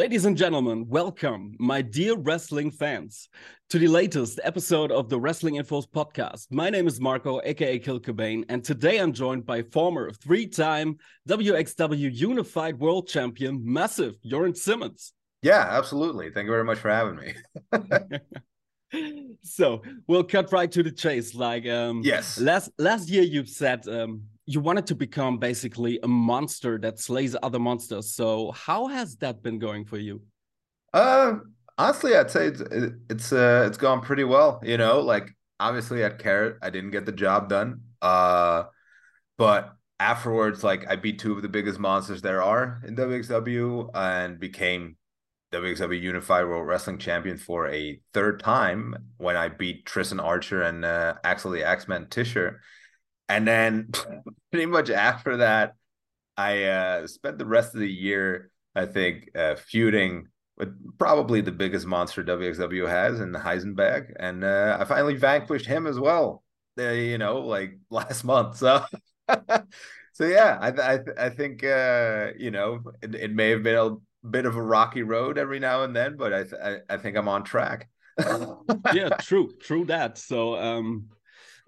Ladies and gentlemen, welcome, my dear wrestling fans, to the latest episode of the Wrestling Infos podcast. My name is Marco, aka Kill Cobain, and today I'm joined by former three time WXW Unified World Champion, Massive Jurn Simmons. Yeah, absolutely. Thank you very much for having me. so we'll cut right to the chase. Like, um, yes, last last year you said um, you wanted to become basically a monster that slays other monsters. So how has that been going for you? Uh, honestly, I'd say it's it's uh, it's gone pretty well. You know, like obviously at Carat, I didn't get the job done. Uh, but afterwards, like I beat two of the biggest monsters there are in WXW and became WXW Unified World Wrestling Champion for a third time when I beat Tristan Archer and uh, Axel the Axeman Tischer and then pretty much after that, I uh, spent the rest of the year, I think, uh, feuding with probably the biggest monster WXW has in Heisenberg, and uh, I finally vanquished him as well. Uh, you know, like last month. So, so yeah, I I, I think uh, you know it, it may have been a bit of a rocky road every now and then, but I I, I think I'm on track. yeah, true, true that. So, um,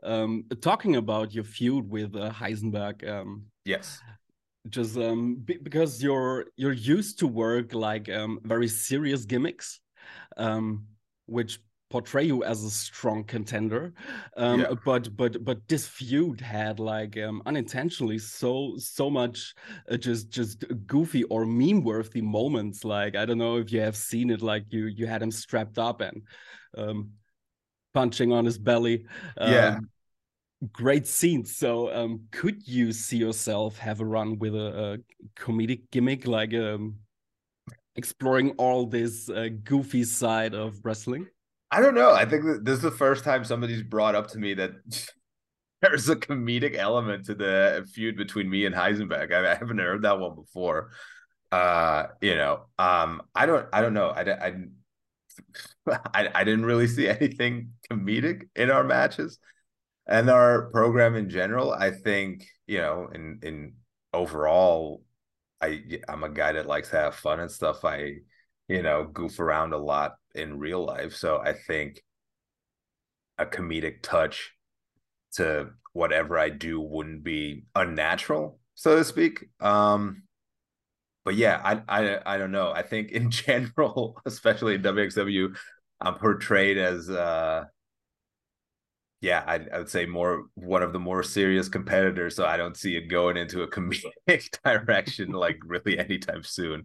um, talking about your feud with uh, Heisenberg. Um, yes. Just um, because you're you're used to work like um, very serious gimmicks, um, which portray you as a strong contender um, yeah. but but but this feud had like um, unintentionally so so much uh, just just goofy or meme worthy moments like i don't know if you have seen it like you you had him strapped up and um, punching on his belly yeah um, great scenes. So, um, could you see yourself have a run with a, a comedic gimmick, like um, exploring all this uh, goofy side of wrestling? I don't know. I think this is the first time somebody's brought up to me that there's a comedic element to the feud between me and Heisenberg. I, I haven't heard that one before. Uh, you know, um, I don't, I don't know. I, I, I, I didn't really see anything comedic in our matches and our program in general i think you know in in overall i i'm a guy that likes to have fun and stuff. I you know goof around a lot in real life. So i think a comedic touch to whatever i do wouldn't be unnatural so to speak. Um but yeah i i, I don't know. I think in general especially in wxw i'm portrayed as uh yeah, I, I, would say more one of the more serious competitors. So I don't see it going into a comedic direction like really anytime soon.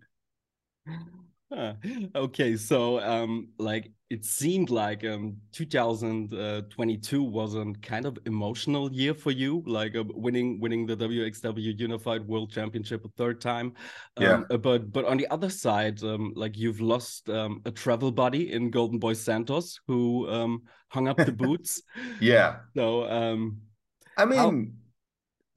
okay, so um, like it seemed like um 2022 was a kind of emotional year for you, like uh, winning winning the WXW Unified World Championship a third time. Um, yeah. Uh, but but on the other side, um, like you've lost um, a travel buddy in Golden Boy Santos who um hung up the boots. yeah. So um, I mean. How,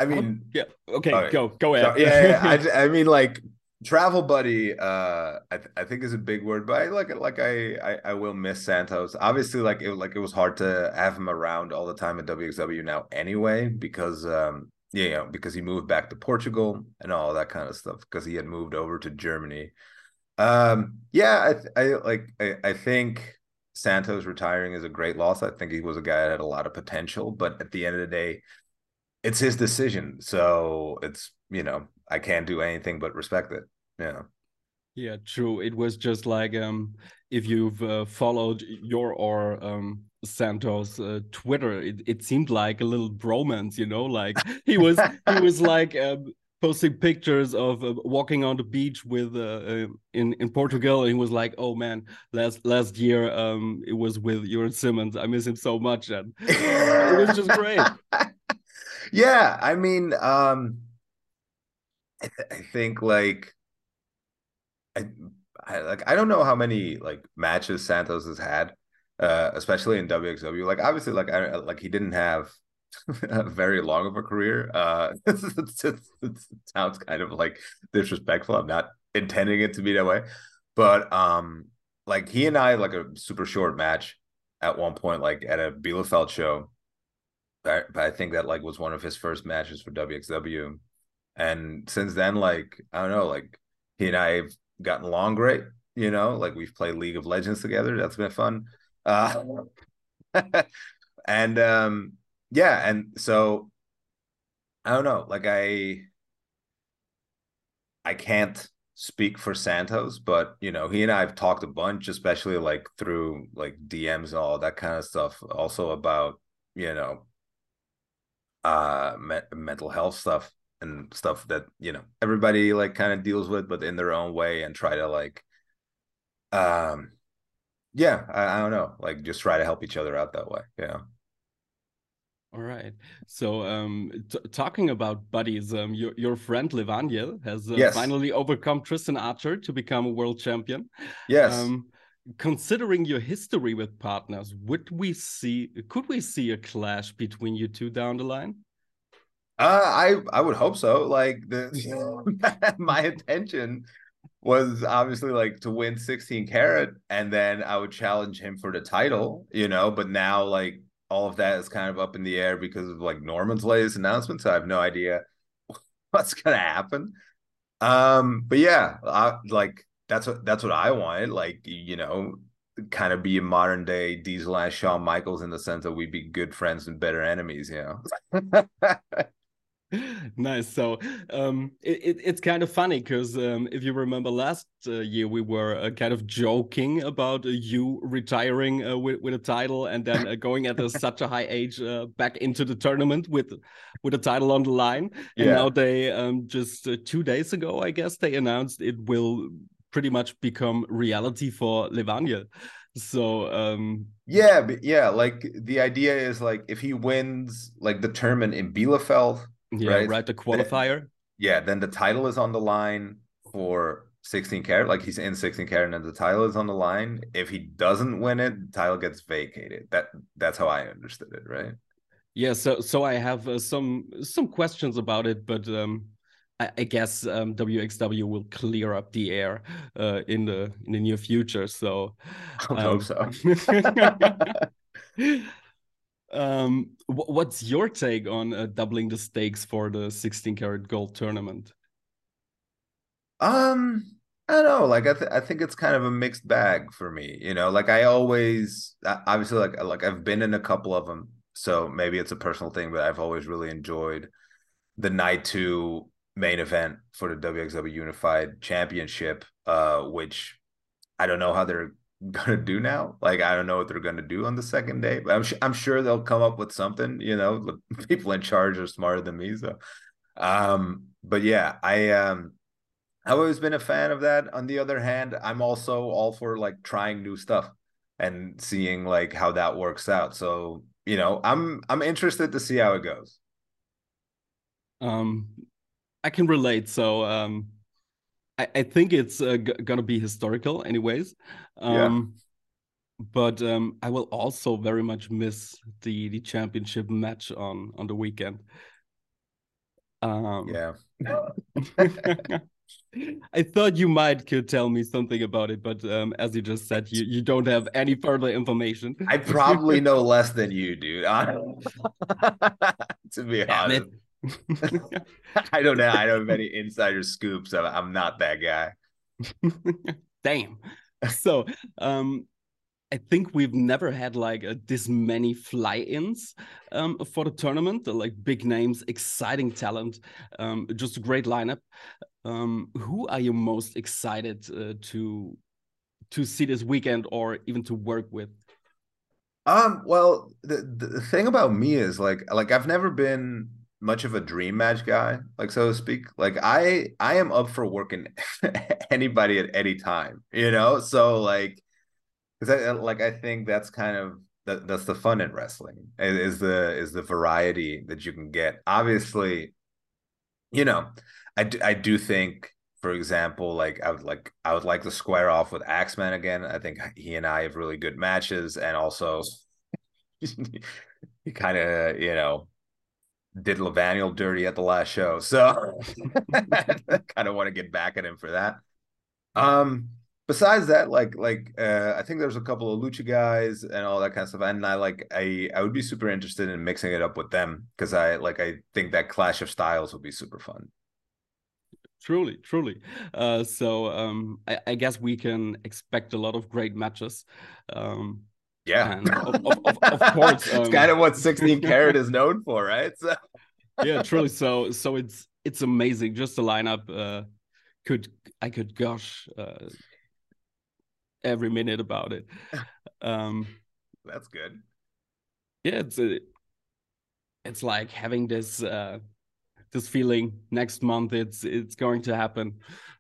I mean, yeah. Okay, right. go go ahead. So, yeah, yeah. I, I mean, like travel buddy uh I, th- I think is a big word but i like like I, I i will miss santos. Obviously like it like it was hard to have him around all the time at wxw now anyway because um yeah you know because he moved back to portugal and all that kind of stuff because he had moved over to germany. Um yeah i i like I, I think santos retiring is a great loss. I think he was a guy that had a lot of potential but at the end of the day it's his decision. So it's you know I can't do anything but respect it. Yeah. Yeah, true. It was just like um, if you've uh, followed your or um, Santos uh, Twitter, it, it seemed like a little bromance, you know. Like he was he was like um, posting pictures of uh, walking on the beach with uh, uh, in in Portugal, and he was like, "Oh man, last last year um, it was with Jurn Simmons. I miss him so much," and it was just great. Yeah, I mean. um I, th- I think like I, I like I don't know how many like matches Santos has had, uh, especially in WXW. Like obviously, like I like he didn't have a very long of a career. Uh, it sounds kind of like disrespectful. I'm not intending it to be that way, but um, like he and I like a super short match at one point, like at a Bielefeld show. But, but I think that like was one of his first matches for WXW and since then like i don't know like he and i have gotten along great You know, like we've played League of Legends together. That's been fun. Uh, and um, yeah, and so I don't know. Like I, I can't speak for Santos, but you know, he and I have talked a bunch, especially like through like DMs and all that kind of stuff. Also about you know, uh, me- mental health stuff and stuff that you know everybody like kind of deals with, but in their own way, and try to like, um, yeah, I, I don't know, like just try to help each other out that way. Yeah. All right. So, um, talking about buddies, um, your your friend Levaniel has uh, yes. finally overcome Tristan Archer to become a world champion. Yes. Um, considering your history with partners, would we see? Could we see a clash between you two down the line? Uh, I I would hope so. Like the my intention was obviously like to win 16 carat, and then I would challenge him for the title. You know, but now like all of that is kind of up in the air because of like Norman's latest announcement. So I have no idea what's gonna happen. Um, but yeah, I, like that's what that's what I wanted. Like you know, kind of be a modern day Diesel and Shawn Michaels in the sense that we'd be good friends and better enemies. You know. nice. So um it, it, it's kind of funny because um if you remember last uh, year we were uh, kind of joking about uh, you retiring uh, with, with a title and then uh, going at a, such a high age uh, back into the tournament with with a title on the line. And yeah. now they um just two days ago i guess they announced it will pretty much become reality for Levania so um yeah but yeah like the idea is like if he wins like the tournament in bielefeld yeah, right. right the qualifier. Then, yeah, then the title is on the line for 16 carat. Like he's in 16 carat, and the title is on the line. If he doesn't win it, the title gets vacated. That that's how I understood it, right? Yeah. So so I have uh, some some questions about it, but um, I, I guess um, WXW will clear up the air uh, in the in the near future. So I hope um, so. Um, what's your take on uh, doubling the stakes for the 16 carat gold tournament? Um, I don't know. Like I, th I think it's kind of a mixed bag for me. You know, like I always, obviously, like like I've been in a couple of them, so maybe it's a personal thing, but I've always really enjoyed the night two main event for the WXW Unified Championship, uh, which I don't know how they're gonna do now. Like I don't know what they're gonna do on the second day, but I'm sh- I'm sure they'll come up with something. You know, the people in charge are smarter than me, so. Um, but yeah, I um, I've always been a fan of that. On the other hand, I'm also all for like trying new stuff and seeing like how that works out. So you know, I'm I'm interested to see how it goes. Um, I can relate. So um I, I think it's uh, gonna be historical, anyways. Um, yeah. But um, I will also very much miss the the championship match on on the weekend. Um, yeah. I thought you might could tell me something about it, but um, as you just said, you, you don't have any further information. I probably know less than you do. to be Damn honest. It. I don't know. I don't have any insider scoops. I'm not that guy. Damn. So, um, I think we've never had like a, this many fly-ins um, for the tournament. Like big names, exciting talent, um, just a great lineup. Um, who are you most excited uh, to to see this weekend, or even to work with? Um. Well, the the thing about me is like like I've never been much of a dream match guy, like so to speak. Like I I am up for working anybody at any time, you know? So like because I like I think that's kind of that that's the fun in wrestling is the is the variety that you can get. Obviously, you know, I do, I do think for example, like I would like I would like to square off with Axeman again. I think he and I have really good matches, and also he kind of you know did Levaniel dirty at the last show. So I kind of want to get back at him for that. Um besides that, like like uh I think there's a couple of lucha guys and all that kind of stuff. And I like I I would be super interested in mixing it up with them because I like I think that clash of styles would be super fun. truly truly uh, so um, I, I, guess we can expect a lot of great matches um, yeah. Of, of, of, of, course um, it's kind of what 16 carat is known for right? So yeah truly. So so it's it's amazing. Just the lineup uh, could i could gosh uh, every minute about it. Um that's good. yeah it's a, it's like having this uh this feeling next month it's it's going to happen.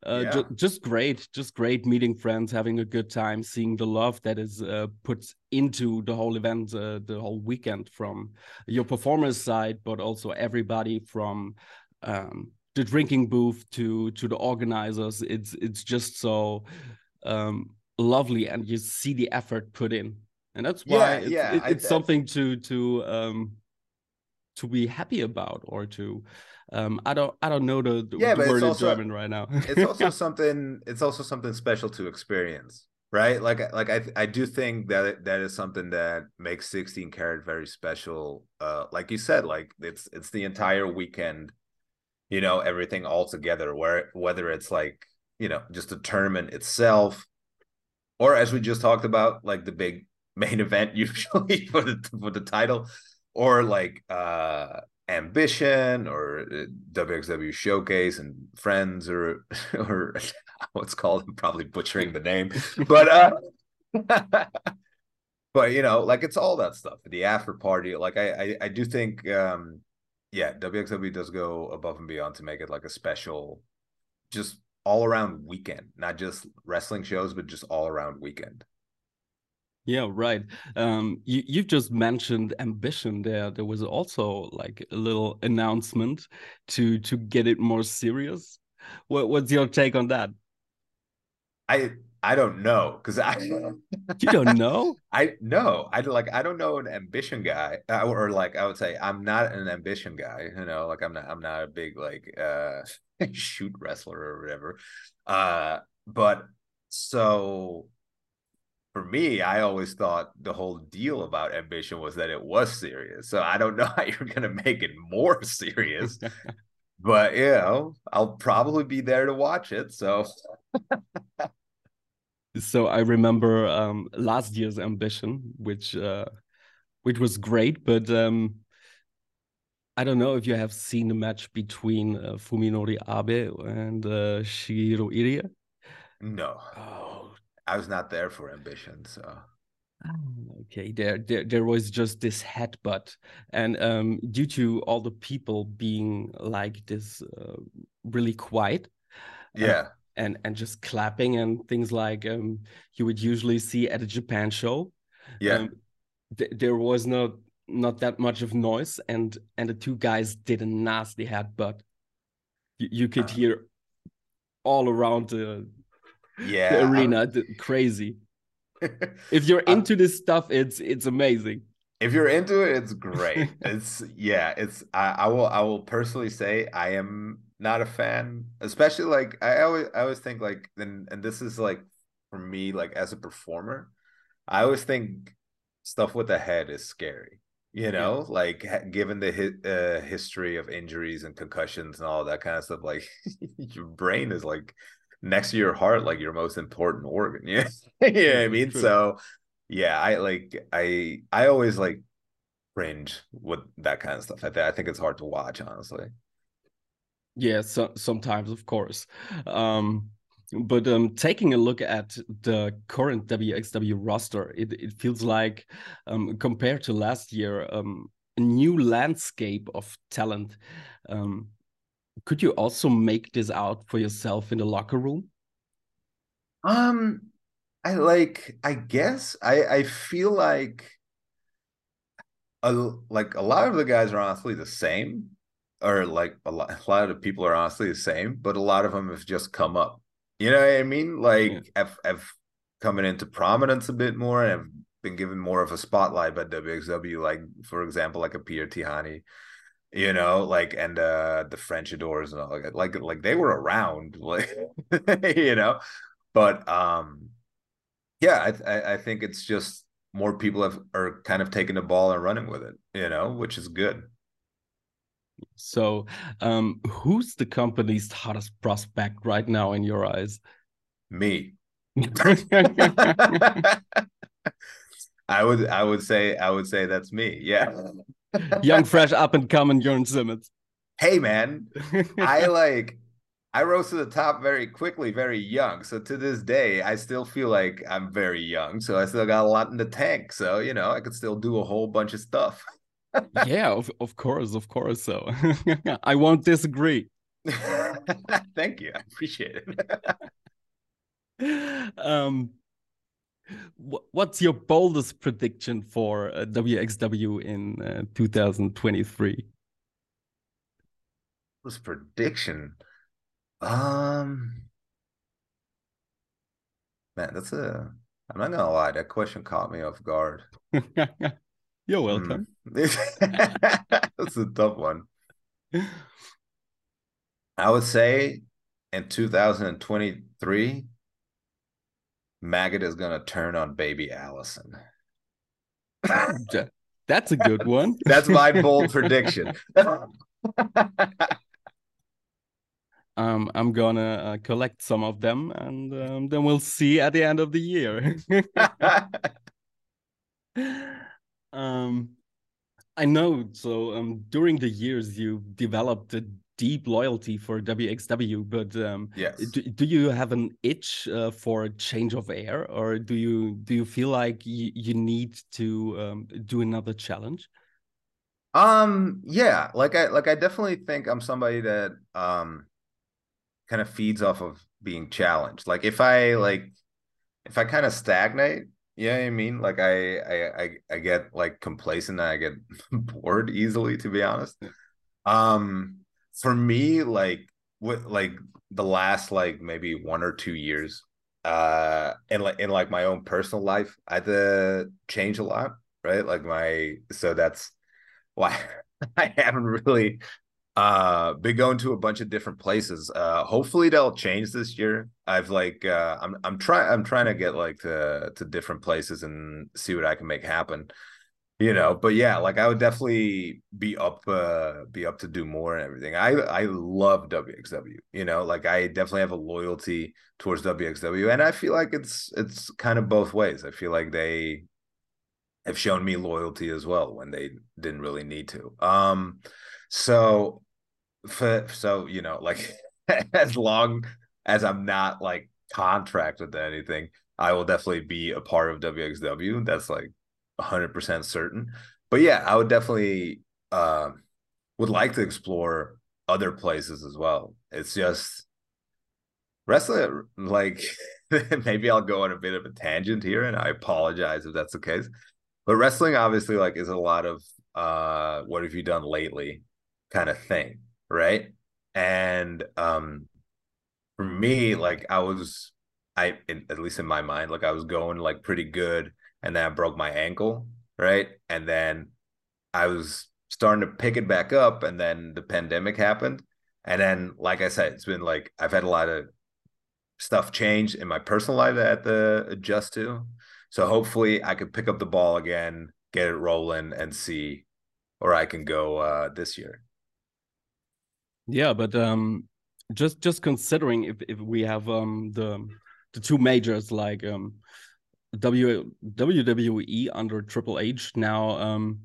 Uh, yeah. ju just great just great meeting friends having a good time seeing the love that is uh, put into the whole event uh, the whole weekend from your performers side but also everybody from um, the drinking booth to to the organizers. It's it's just so um, lovely and you see the effort put in. And that's why yeah, it's, yeah, it, it's I, something to to um to be happy about or to um i don't i don't know the, the, yeah, the word also, in german right now. it's also something it's also something special to experience right? Like like i i do think that that is something that makes 16 carat very special uh like you said like it's it's the entire weekend you know everything all together where whether it's like you know just the tournament itself or as we just talked about like the big main event usually for the for the title or like uh ambition or WXW uh, showcase and friends or or what's called I'm probably butchering the name but uh but you know like it's all that stuff the after party like I, I I do think um yeah WXW does go above and beyond to make it like a special just all around weekend not just wrestling shows but just all around weekend yeah, right. Um, you you've just mentioned ambition. There, there was also like a little announcement to to get it more serious. What what's your take on that? I I don't know because I you don't know. I know I like I don't know an ambition guy uh, or like I would say I'm not an ambition guy. You know, like I'm not I'm not a big like uh shoot wrestler or whatever. Uh, but so for me, I always thought the whole deal about ambition was that it was serious. So I don't know how you're going to make it more serious. but, you know, I'll probably be there to watch it. So. so I remember um, last year's ambition, which uh, which was great, but um, I don't know if you have seen the match between uh, Fuminori Abe and uh, Shigehiro Irie. No. Oh, I was not there for ambition, so. Oh, okay, there, there, there was just this headbutt, and um, due to all the people being like this, uh, really quiet, yeah, and and just clapping and things like um, you would usually see at a Japan show, yeah, um, th there was not not that much of noise, and and the two guys did a nasty headbutt. You, you could uh. hear all around the yeah the arena crazy. If you're into this stuff it's it's amazing. If you're into it it's great. It's yeah it's I, I will i will personally say i am not a fan especially like i always i always think like and and this is like for me like as a performer i always think stuff with the head is scary you know? Yeah. like given the hi- uh, history of injuries and concussions and all that kind of stuff like your brain is like next to your heart like your most important organ yeah yeah i mean True. so yeah i like i i always like cringe with that kind of stuff i, th- I think it's hard to watch honestly yeah so sometimes of course um but um, taking a look at the current WXW roster, it, it feels like, um, compared to last year, um, a new landscape of talent. Um, could you also make this out for yourself in the locker room? Um, I like. I guess I I feel like a like a lot of the guys are honestly the same, or like a lot, a lot of the people are honestly the same, but a lot of them have just come up. You know what I mean? Like yeah. have I've coming into prominence a bit more and have been given more of a spotlight by WXW. Like for example, like a Peter Tihanyi you know like and uh the french adores and all like like like they were around like you know but um yeah I, I think it's just more people have are kind of taking the ball and running with it you know which is good So, um, who's the company's hottest prospect right now in your eyes? Me. I would I would say I would say that's me. Yeah. Young, fresh, up and coming Jurn Simmons. Hey man, I like I rose to the top very quickly, very young. So to this day, I still feel like I'm very young. So I still got a lot in the tank. So you know, I could still do a whole bunch of stuff. yeah, of, of course, of course. So I won't disagree. Thank you. I appreciate it. um what's your boldest prediction for uh, WXW in uh, 2023? This prediction, um, man, that's a. I'm not gonna lie, that question caught me off guard. You're welcome. Mm. that's a tough one. I would say in 2023, Maggot is gonna turn on baby Allison. That's a good one. That's my bold prediction. um, I'm gonna uh, collect some of them, and um, then we'll see at the end of the year. um, I know. So um, during the years, you developed a deep loyalty for WXW, but um, yes. do, do you have an itch uh, for a change of air, or do you do you feel like you, you need to um, do another challenge? Um, yeah, like I like I definitely think I'm somebody that um kind of feeds off of being challenged. Like if I like if I kind of stagnate, yeah, you know I mean, like I I I, I get like complacent, I get bored easily, to be honest. Um, for me, like with like the last like maybe one or two years, uh, in like in like my own personal life, I had to change a lot, right? Like my so that's why I haven't really uh been going to a bunch of different places. Uh hopefully they'll change this year. I've like uh I'm I'm trying I'm trying to get like to to different places and see what I can make happen you know but yeah like i would definitely be up uh be up to do more and everything. I i love wxw you know like i definitely have a loyalty towards wxw and i feel like it's it's kind of both ways. I feel like they have shown me loyalty as well when they didn't really need to. Um so for so you know like as long as i'm not like contracted to anything i will definitely be a part of wxw that's like 100% certain. But yeah, I would definitely uh, would like to explore other places as well. It's just wrestling like maybe I'll go on a bit of a tangent here and I apologize if that's the case. But wrestling obviously like is a lot of uh what have you done lately kind of thing, right? And um for me like I was I in, at least in my mind like I was going like pretty good and then I broke my ankle, right? And then I was starting to pick it back up, and then the pandemic happened. And then, like I said, it's been like I've had a lot of stuff change in my personal life that I had to adjust to. So hopefully I could pick up the ball again, get it rolling, and see where I can go uh, this year. Yeah, but um, just just considering if if we have um the the two majors like um w, WWE under Triple H now um,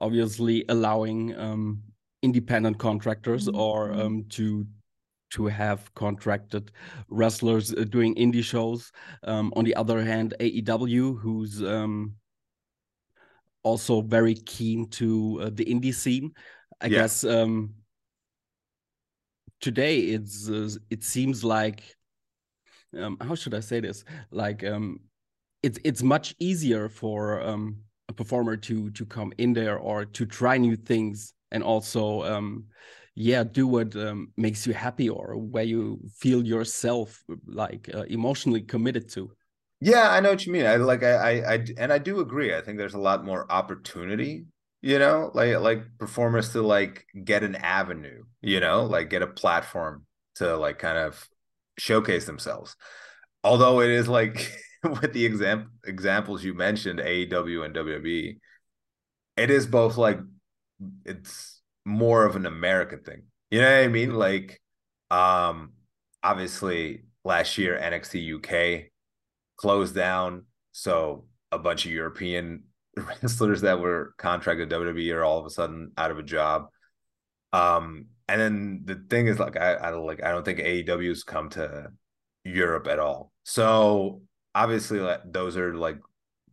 obviously allowing um, independent contractors mm-hmm. or um, to to have contracted wrestlers uh, doing indie shows. Um, on the other hand, AEW, who's um, also very keen to uh, the indie scene, I yeah. guess um, today it's uh, it seems like um, how should I say this? Like um, it's it's much easier for um, a performer to to come in there or to try new things and also um, yeah do what um, makes you happy or where you feel yourself like uh, emotionally committed to. Yeah i know what you mean. I like I, I i and i do agree. I think there's a lot more opportunity you know like like performers to like get an avenue you know like get a platform to like kind of showcase themselves. Although it is like with the exam- examples you mentioned, AEW and WWE, it is both like it's more of an American thing. You know what I mean? Like, um, obviously last year NXT UK closed down, so a bunch of European wrestlers that were contracted WWE are all of a sudden out of a job. Um, and then the thing is, like, I, I like, I don't think AEW's come to Europe at all. So obviously, like, those are like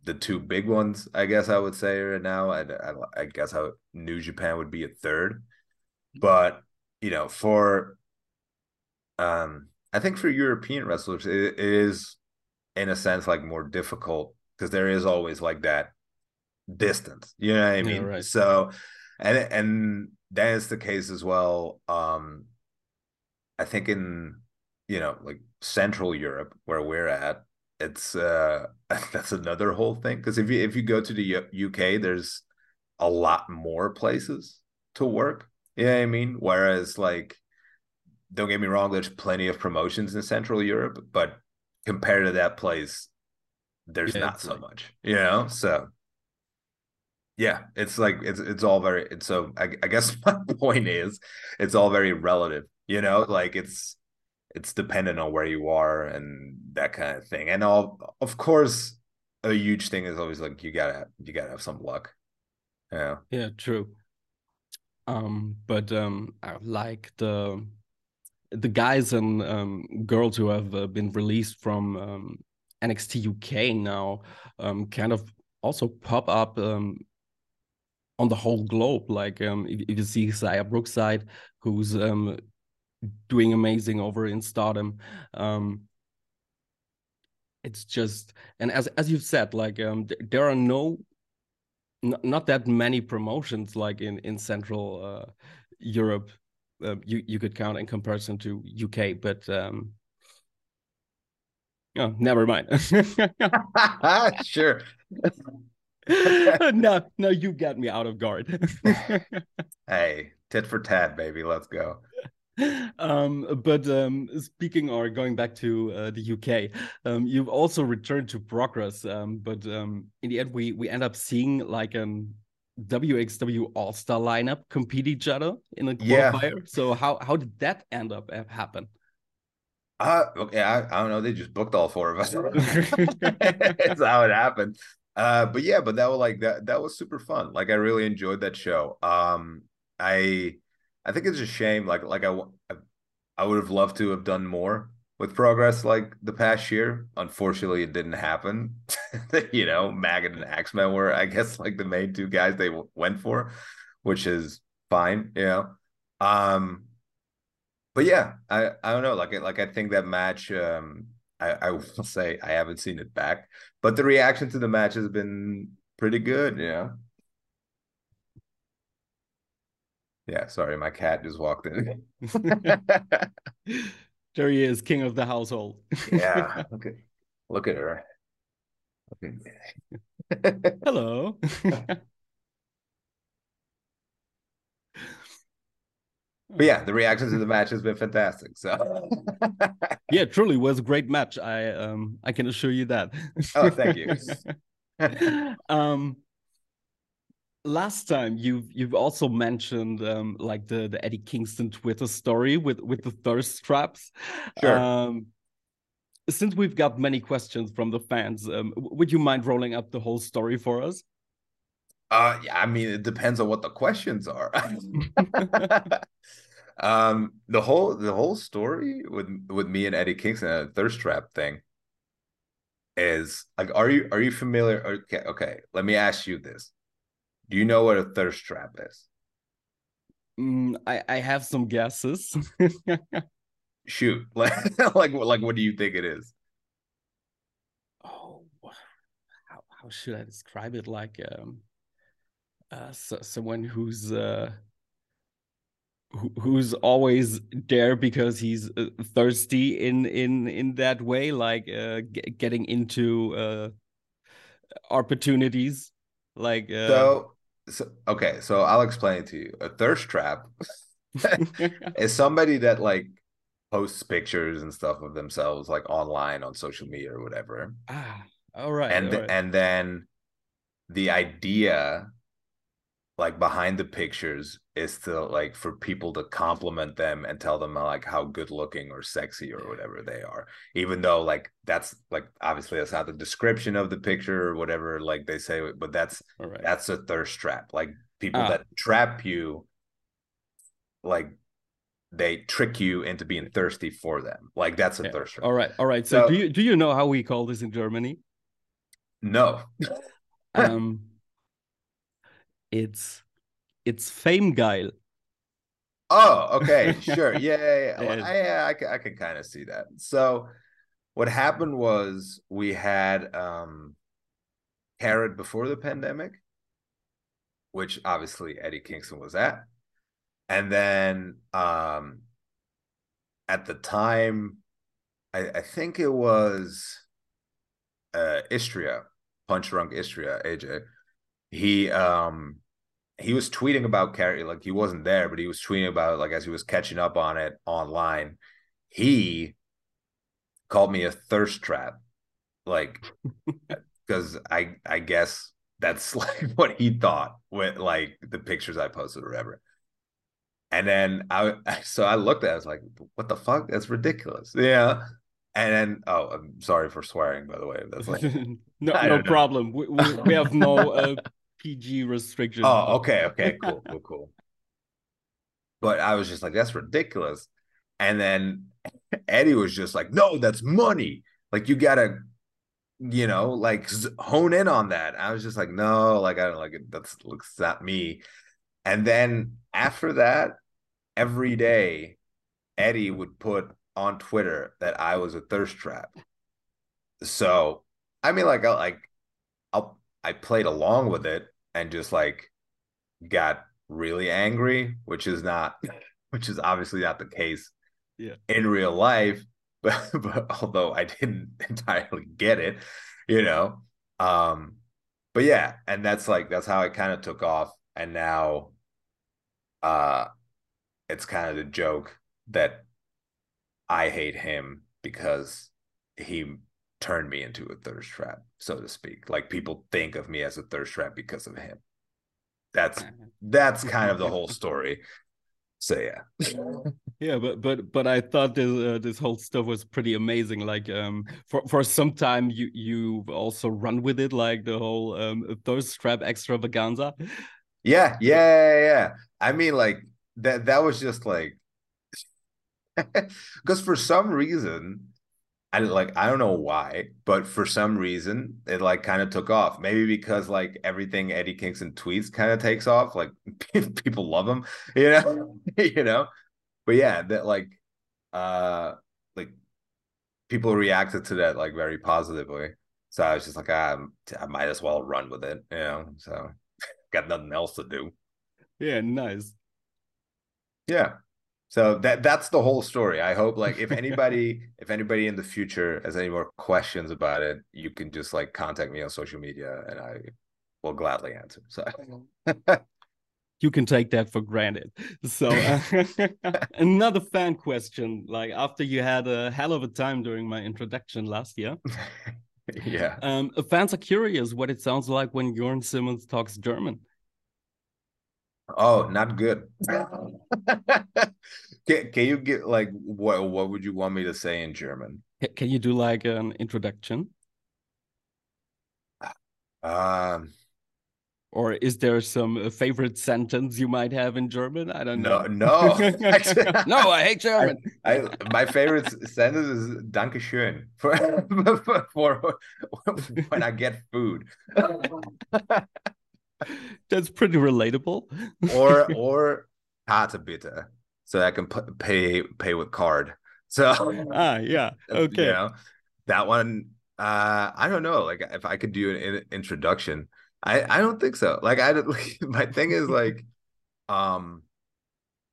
the two big ones, I guess I would say right now. I, I, I guess how New Japan would be a third, but you know, for um, I think for European wrestlers, it, it is in a sense like more difficult because there is always like that distance. You know what I mean? Yeah, right. So, and and that is the case as well. Um, I think in you know like Central Europe where we're at, it's uh that's another whole thing because if you if you go to the U- UK, there's a lot more places to work. You know I mean? Whereas like don't get me wrong, there's plenty of promotions in Central Europe, but compared to that place, there's yeah, not so like... much, you know. So yeah, it's like it's it's all very. It's so I, I guess my point is, it's all very relative, you know. Like it's it's dependent on where you are and that kind of thing, and all of course, a huge thing is always like you gotta you gotta have some luck. Yeah. Yeah. True. Um, but um, I like the the guys and um, girls who have uh, been released from um, NXT UK now um, kind of also pop up um, on the whole globe. Like um, if, if, you see Xia Brookside, who's um, doing amazing over in Stardom. it's just and as as you've said, like th there are no not that many promotions like in in Central uh, Europe uh, you you could count in comparison to UK, but um, oh, never mind. sure. no, no, you got me out of guard. hey, tit for tat, baby. Let's go. Um, but um, speaking or going back to uh, the UK, um, you've also returned to Progress. Um, but um, in the end, we we end up seeing like an WXW All Star lineup compete each other in a qualifier. Yeah. So how how did that end up happen? Uh okay, I, I don't know. They just booked all four of us. That's how it happened. Uh, but yeah, but that was like that. That was super fun. Like I really enjoyed that show. Um, I I think it's a shame. Like like I I would have loved to have done more with progress like the past year. Unfortunately, it didn't happen. you know, Maggot and Axeman were, I guess, like the main two guys they w- went for, which is fine. You know, um, but yeah, I I don't know. Like like I think that match. Um, I I will say I haven't seen it back, but the reaction to the match has been pretty good. You know. Yeah, sorry, my cat just walked in. There he is, king of the household. yeah. Look at look at her. Look at... Hello. but yeah, the reaction to the match has been fantastic. So yeah, truly was a great match. I um I can assure you that. oh, thank you. um last time you've you've also mentioned um, like the the Eddie Kingston Twitter story with with the thirst traps. Sure. Um, since we've got many questions from the fans, um, would you mind rolling up the whole story for us? Uh, yeah, I mean, it depends on what the questions are. um, the whole the whole story with with me and Eddie Kingston, a thirst trap thing, is like, are you are you familiar? Okay, okay, let me ask you this: do you know what a thirst trap is? Mm, I, I have some guesses. Shoot, like, like, like, what do you think it is? Oh, how how should I describe it? Like, um, uh, so, someone who's uh, who, who's always there because he's uh, thirsty in in in that way, like uh, getting into uh opportunities like uh, so so, okay, so I'll explain it to you. A thirst trap is somebody that like posts pictures and stuff of themselves like online on social media or whatever. Ah, all right. And all right. and then the idea like behind the pictures is to like for people to compliment them and tell them like how good looking or sexy or whatever they are even though like that's like obviously that's not the description of the picture or whatever like they say but that's right. that's a thirst trap like people ah. that trap you like they trick you into being thirsty for them like that's a yeah. thirst trap all right all right so, so do you do you know how we call this in germany no um it's it's fame geil. Oh, okay, sure, yeah, yeah, yeah. Well, I, yeah, I, I can kind of see that. So, what happened was we had um, Carat before the pandemic, which obviously Eddie Kingston was at, and then um, at the time, I, I think it was uh, Istria, Punch Drunk Istria, AJ. He um he was tweeting about Carrie, like he wasn't there, but he was tweeting about it, like as he was catching up on it online. He called me a thirst trap, like because I I guess that's like what he thought with like the pictures I posted or whatever. And then I so I looked at it, I was like, what the fuck? That's ridiculous. Yeah. And then oh, I'm sorry for swearing, by the way. That's like no no problem. We, we, we have no uh, PG restrictions. Oh, okay, okay, cool, cool, cool. But I was just like, that's ridiculous. And then Eddie was just like, no, that's money. Like you gotta, you know, like hone in on that. I was just like, no, like I don't like it. That's looks not me. And then after that, every day, Eddie would put on Twitter that I was a thirst trap. So I mean, like, I like, I'll I played along with it, and just like got really angry, which is not, which is obviously not the case yeah. in real life. But, but although I didn't entirely get it, you know, um, but yeah, and that's like that's how it kind of took off, and now, uh, it's kind of the joke that I hate him because he turned me into a thirst trap, so to speak. Like people think of me as a thirst trap because of him. That's that's kind of the whole story. So yeah. yeah, but but but I thought this uh, this whole stuff was pretty amazing. Like um for for some time you you also run with it like the whole um thirst trap extravaganza. Yeah, yeah, yeah. I mean like that that was just like because for some reason I like I don't know why, but for some reason it like kind of took off. Maybe because like everything Eddie Kingston tweets kind of takes off. Like people love him, you know, you know. But yeah, that like uh like people reacted to that like very positively. So I was just like, ah, I might as well run with it, you know. So got nothing else to do. Yeah, nice. Yeah so that that's the whole story. I hope like if anybody if anybody in the future has any more questions about it you can just like contact me on social media and i will gladly answer so. You can take that for granted. So uh, another fan question like after you had a hell of a time during my introduction last year. Yeah. Um fans are curious what it sounds like when Jurn Simmons talks german Oh, not good. can, can you get like what what would you want me to say in German? Can you do like an introduction? Um or is there some uh, favorite sentence you might have in German? I don't know. No, no, no. I hate German. I, I, my favorite sentence is "Danke schön" for, for, for when I get food. That's pretty relatable. or or Karte bitte, so I can pay pay with card. So ah yeah okay. You know, that one uh I don't know like if I could do an introduction. I I don't think so. Like I like, my thing is like um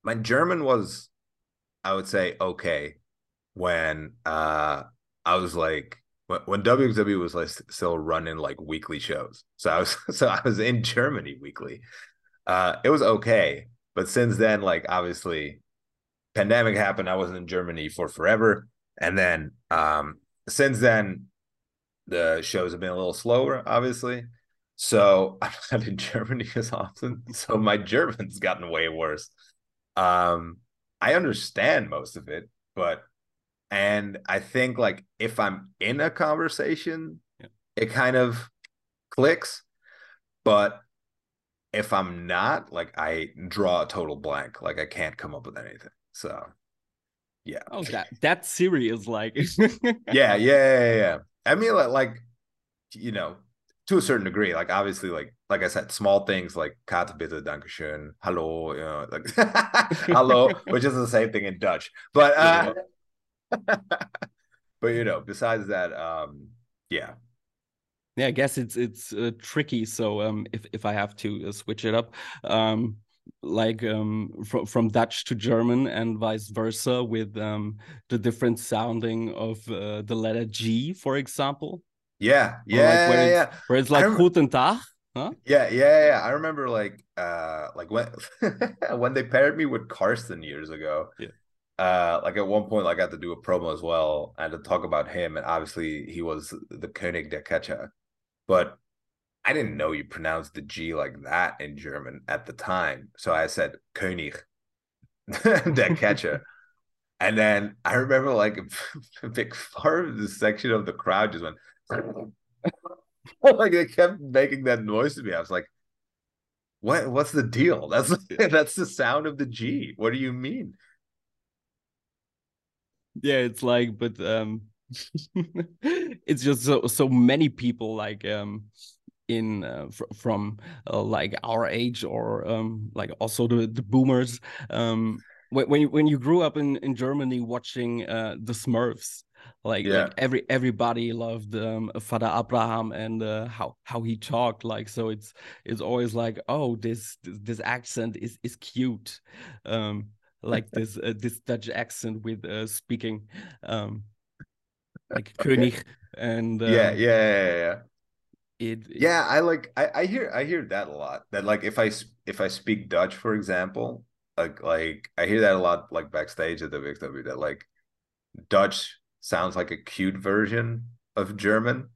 my German was I would say okay when uh I was like when WWE was like still running like weekly shows. So I was so I was in Germany weekly. Uh it was okay, but since then like obviously pandemic happened, I wasn't in Germany for forever. And then um since then the shows have been a little slower obviously. So I'm not in Germany as often. So my German's gotten way worse. Um, I understand most of it, but and I think like if I'm in a conversation, yeah. it kind of clicks. But if I'm not, like I draw a total blank. Like I can't come up with anything. So yeah. Oh, that that serious, like yeah, yeah, yeah, yeah. I mean, like, like you know, to a certain degree, like obviously, like like I said, small things like "Karte bitte, Dankeschön," hello, you know, like "Hallo," which is the same thing in Dutch. But uh, but you know, besides that, um, yeah, yeah, I guess it's it's uh, tricky. So um, if if I have to uh, switch it up, um, like um, from from Dutch to German and vice versa, with um, the different sounding of uh, the letter G, for example. Yeah, yeah, like where yeah, it's, Where it's like Guten Tag. Huh? Yeah, yeah, yeah. I remember like uh like when when they paired me with Carson years ago. Yeah uh, like at one point, like I had to do a promo as well and to talk about him. And obviously, he was the König der Catcher, but I didn't know you pronounced the G like that in German at the time. So I said König der Catcher. and then I remember like a big part of the section of the crowd just went like they kept making that noise to me. I was like, what what's the deal? That's that's the sound of the G. What do you mean? Yeah it's like but um it's just so so many people like um in uh, fr from uh, like our age or um like also the the boomers um when when you, when you grew up in in Germany watching uh the Smurfs like, yeah. like every everybody loved um Father Abraham and uh, how how he talked like so it's it's always like oh this this accent is is cute um like this uh, this Dutch accent with uh, speaking um, like okay. König and um, yeah, yeah, yeah, yeah. It, it, yeah, I like I, I hear I hear that a lot. That like if I if I speak Dutch, for example, like like I hear that a lot like backstage at the WXW that like Dutch sounds like a cute version of German.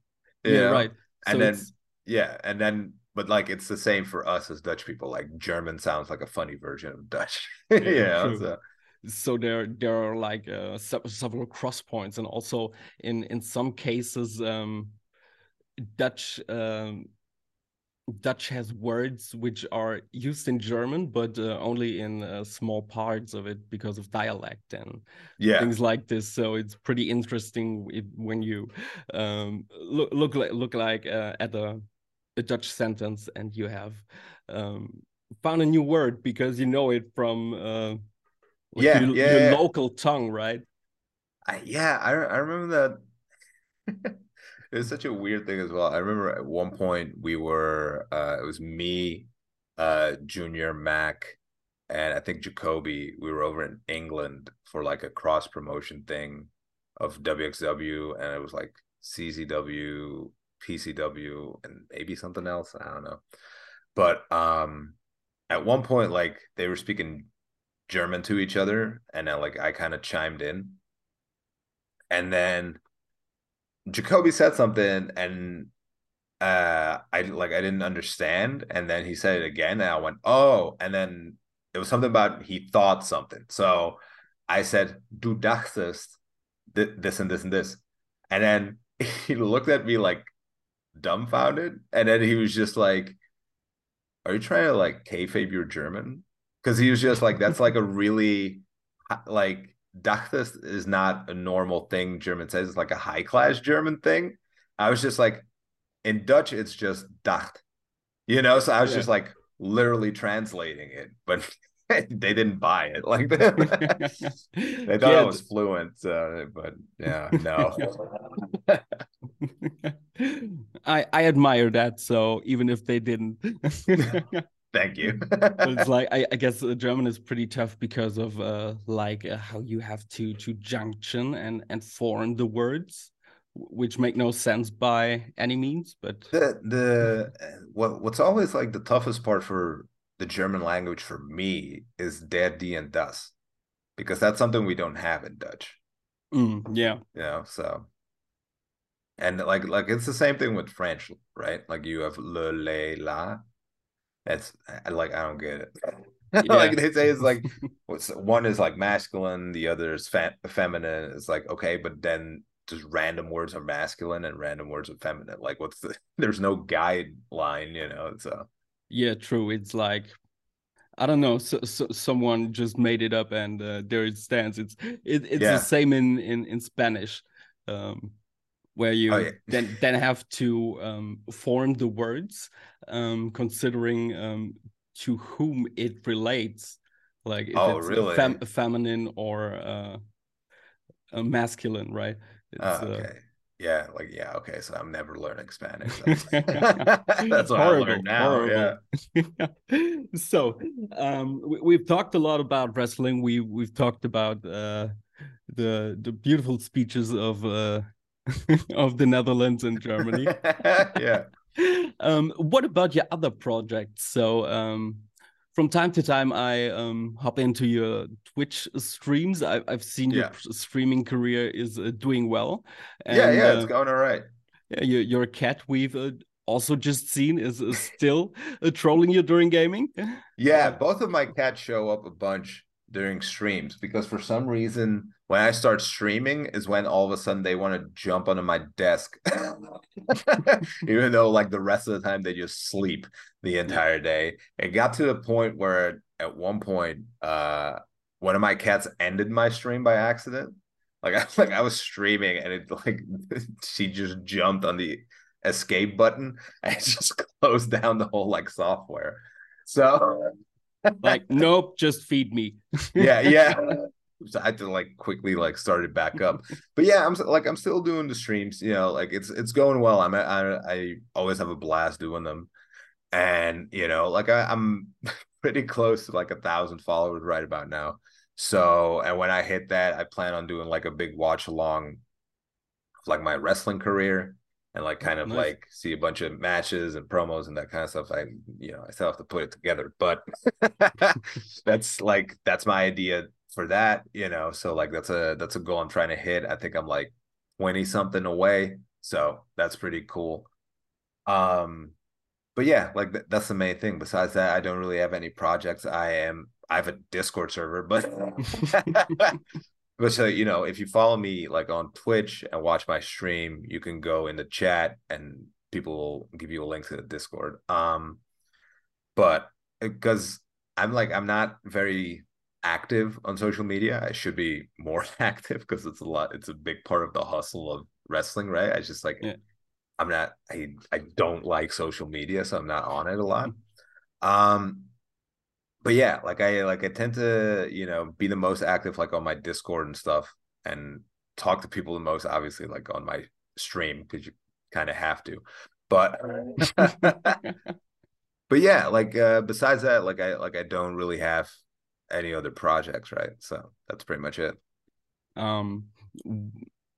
Yeah, know? right. And so then it's... yeah, and then but like it's the same for us as Dutch people. Like German sounds like a funny version of Dutch. yeah. yeah so. so. there there are like uh, several cross points, and also in in some cases, um, Dutch. Um, Dutch has words which are used in German, but uh, only in uh, small parts of it because of dialect and yeah. things like this. So it's pretty interesting if, when you um, look look like look like uh, at a a Dutch sentence and you have um, found a new word because you know it from uh, like yeah, your, yeah, your yeah. local tongue, right? I, yeah, I, I remember that. it was such a weird thing as well. I remember at one point we were, uh, it was me, uh, Junior Mac, and I think Jacoby. We were over in England for like a cross promotion thing of WXW, and it was like CZW PCW and maybe something else. I don't know. But um at one point like they were speaking German to each other and then like I kind of chimed in. And then Jacoby said something and uh I like I didn't understand and then he said it again and I went, "Oh." And then it was something about he thought something. So I said, "Du dachtest this and this and this." And then he looked at me like dumbfounded, and then he was just like, "Are you trying to like kayfabe your German?" Because he was just like, "That's like a really like." Dachtest is not a normal thing German says. It's like a high class German thing. I was just like, in Dutch, it's just dacht, you know. So I was yeah. just like literally translating it, but they didn't buy it. Like they, they thought yeah, I was fluent, uh, but yeah, no. I I admire that. So even if they didn't, thank you. it's like I, I guess uh, German is pretty tough because of uh, like uh, how you have to to junction and and form the words, which make no sense by any means. But the the what what's always like the toughest part for the German language for me is der, die, and das, because that's something we don't have in Dutch. Mm, yeah. You know, so and like like it's the same thing with French, right? Like you have le, le, la. That's like I don't get it. Yeah. like they say it's like one is like masculine, the other is fe- feminine. It's like okay, but then just random words are masculine and random words are feminine. Like what's the? There's no guideline, you know. So yeah, true. It's like I don't know. So, so someone just made it up, and uh, there it stands. It's it, it's yeah. the same in in in Spanish. Um, where you oh, yeah. then then have to um, form the words um, considering um, to whom it relates like if oh, it's really? fem feminine or uh, masculine right it's, oh, okay uh, yeah like yeah okay so i'm never learning spanish that's, that's what horrible, i learn now horrible. yeah so um, we, have talked a lot about wrestling we we've talked about uh, the the beautiful speeches of uh, of the Netherlands and Germany. yeah. Um, what about your other projects? So, um, from time to time, I um, hop into your Twitch streams. I, have seen yeah. your streaming career is uh, doing well. And, yeah, yeah, it's uh, going all right. Yeah, your, your cat we've uh, also just seen is, is still uh, trolling you during gaming. Yeah, both of my cats show up a bunch during streams because for some reason when I start streaming is when all of a sudden they want to jump onto my desk. Even though like the rest of the time they just sleep the entire day. It got to the point where at one point uh one of my cats ended my stream by accident. Like I like I was streaming and it like she just jumped on the escape button and just closed down the whole like software. So like nope just feed me yeah yeah so I had to like quickly like start it back up. But yeah, I'm like I'm still doing the streams. You know, like it's it's going well. I'm I I always have a blast doing them, and you know, like I, I'm pretty close to like a thousand followers right about now. So, and when I hit that, I plan on doing like a big watch along, like my wrestling career and like kind of nice. like see a bunch of matches and promos and that kind of stuff. I you know I still have to put it together, but that's like that's my idea for that. You know, so like that's a that's a goal I'm trying to hit. I think I'm like twenty something away, so that's pretty cool. Um, but yeah, like th- that's the main thing. Besides that, I don't really have any projects. I am I have a Discord server, but but so you know if you follow me like on twitch and watch my stream you can go in the chat and people will give you a link to the discord um but because i'm like i'm not very active on social media i should be more active because it's a lot it's a big part of the hustle of wrestling right i just like yeah. i'm not i i don't like social media so i'm not on it a lot um but yeah, like I like I tend to, you know, be the most active like on my Discord and stuff and talk to people the most obviously like on my stream because you kind of have to. But but yeah, like uh besides that, like I like I don't really have any other projects, right? So that's pretty much it. Um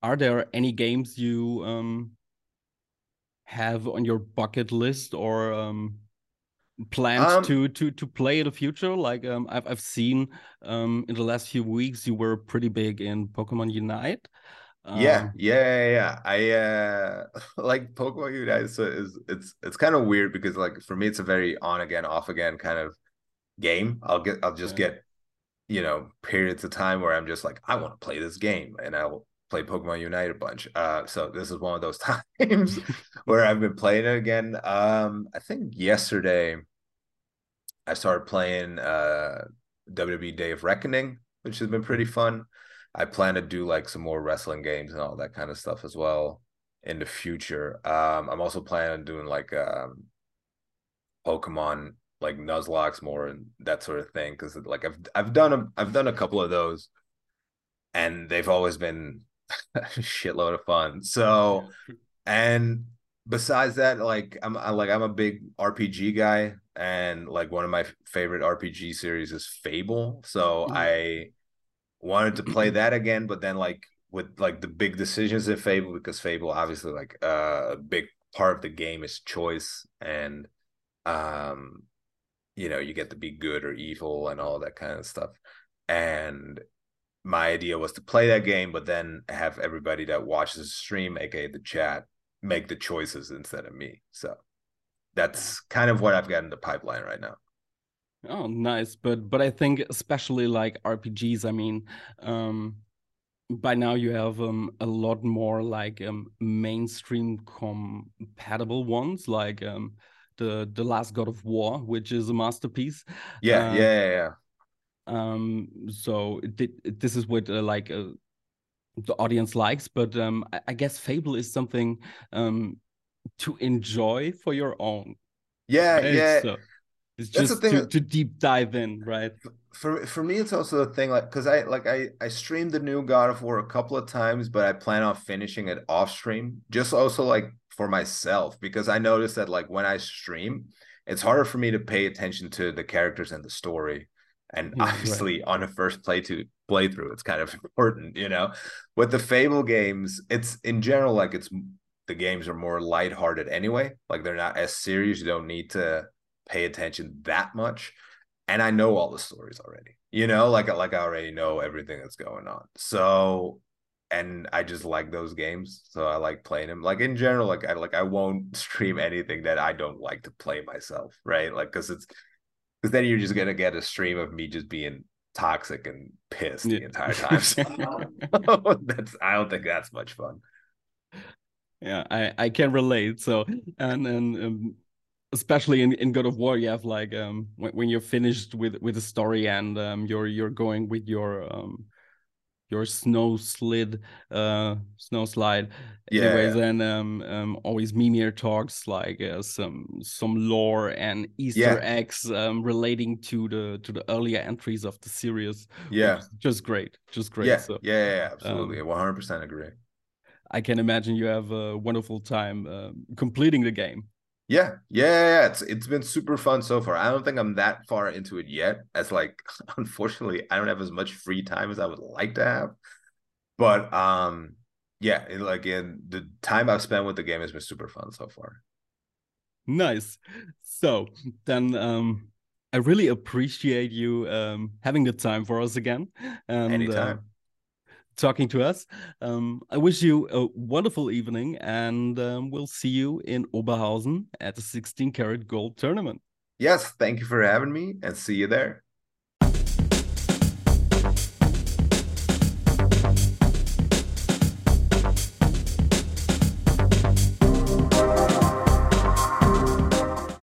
are there any games you um have on your bucket list or um plans um, to to to play in the future? Like um, I've I've seen um, in the last few weeks you were pretty big in Pokemon Unite. Um, yeah, yeah, yeah, I uh like Pokemon Unite. So is it's it's kind of weird because like for me it's a very on again off again kind of game. I'll get I'll just yeah. get you know periods of time where I'm just like I want to play this game and I'll play Pokemon Unite a bunch. Uh, so this is one of those times where I've been playing it again. Um, I think yesterday I started playing uh WWE Day of Reckoning, which has been pretty mm-hmm. fun. I plan to do like some more wrestling games and all that kind of stuff as well in the future. Um, I'm also planning on doing like um, Pokemon like Nuzlocke more and that sort of thing because like I've I've done a I've done a couple of those, and they've always been a shitload of fun. So, and besides that, like I'm I, like I'm a big RPG guy, and like one of my favorite RPG series is Fable. So mm-hmm. I wanted to play that again, but then like with like the big decisions in Fable, because Fable obviously like uh, a big part of the game is choice, and um, you know you get to be good or evil and all that kind of stuff, and my idea was to play that game, but then have everybody that watches the stream, aka the chat, make the choices instead of me. So that's kind of what I've got in the pipeline right now. Oh, nice. But but I think especially like RPGs, I mean, um by now you have um a lot more like um mainstream compatible ones like um the the last god of war which is a masterpiece. Yeah um, yeah, yeah, yeah um so it, this is what uh, like uh, the audience likes but um I, I, guess fable is something um to enjoy for your own. Yeah right? yeah. So it's just to, to deep dive in right? For for me it's also a thing like because i like i i streamed the new god of war a couple of times but i plan on finishing it off stream. Just also like for myself because i noticed that like when i stream it's harder for me to pay attention to the characters and the story. And yeah, obviously right. on a first play to playthrough it's kind of important you know? With the fable games it's in general like it's the games are more lighthearted anyway. Like they're not as serious. You don't need to pay attention that much. And i know all the stories already you know? Like like i already know everything that's going on. So and i just like those games so i like playing them like in general like i like i won't stream anything that i don't like to play myself right like because it's because then you're just gonna get a stream of me just being toxic and pissed yeah. the entire time. So that's I don't think that's much fun. Yeah, I I can relate. So and and um, especially in, in God of War, you have like um when, when you're finished with with the story and um you're you're going with your um your snow slid uh snow slide yeah. anyways and um, um always mimir talks like uh, some some lore and easter yeah. eggs um relating to the to the earlier entries of the series yeah. just great just great yeah. so, yeah, yeah absolutely um, 100% agree. I can imagine you have a wonderful time uh, completing the game yeah, yeah, yeah, it's it's been super fun so far. I don't think I'm that far into it yet. As like, unfortunately, I don't have as much free time as I would like to have. But um, yeah, it, like in the time I've spent with the game has been super fun so far. Nice. So then, um, I really appreciate you um having the time for us again. And, Anytime. Uh, talking to us. Um, I wish you a wonderful evening, and um, we'll see you in Oberhausen at the 16 Carat gold tournament. Yes, thank you for having me, and see you there.